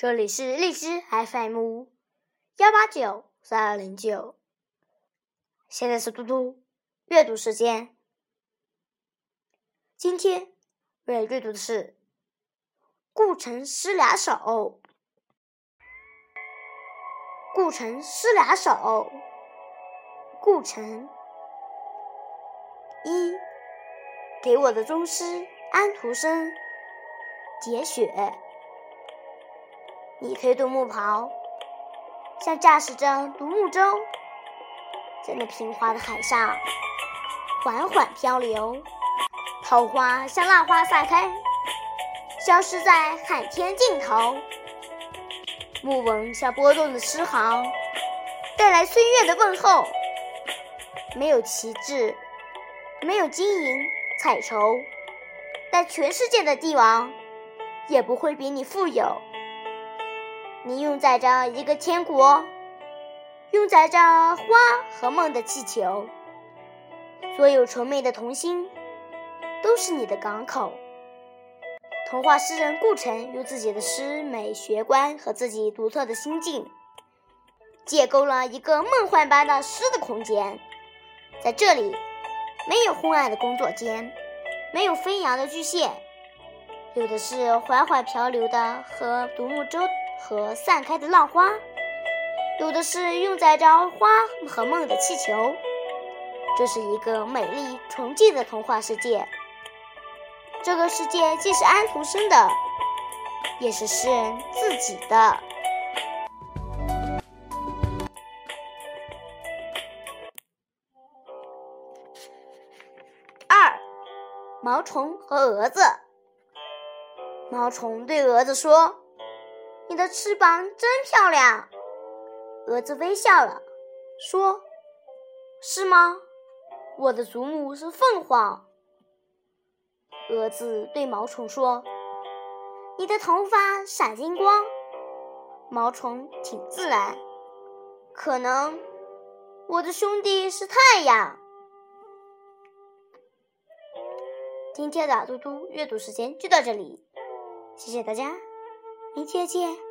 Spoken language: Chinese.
这里是荔枝 FM 幺八九三二零九，现在是嘟嘟阅读时间。今天我要阅读的是《顾城诗俩手》。顾城诗俩手，顾城一给我的宗师安徒生节选。你推独木袍，像驾驶着独木舟，在那平滑的海上缓缓漂流。桃花像浪花散开，消失在海天尽头。木纹像波动的诗行，带来岁月的问候。没有旗帜，没有金银彩绸，但全世界的帝王也不会比你富有。你拥载着一个天国，拥载着花和梦的气球，所有纯美的童心都是你的港口。童话诗人顾城用自己的诗美学观和自己独特的心境，建构了一个梦幻般的诗的空间。在这里，没有昏暗的工作间，没有飞扬的巨蟹，有的是缓缓漂流的和独木舟。和散开的浪花，有的是用载着花和梦的气球。这是一个美丽纯净的童话世界。这个世界既是安徒生的，也是诗人自己的。二，毛虫和蛾子。毛虫对蛾子说。你的翅膀真漂亮，蛾子微笑了，说：“是吗？我的祖母是凤凰。”蛾子对毛虫说：“你的头发闪金光。”毛虫挺自然，可能我的兄弟是太阳。今天的嘟嘟阅读时间就到这里，谢谢大家。明天见。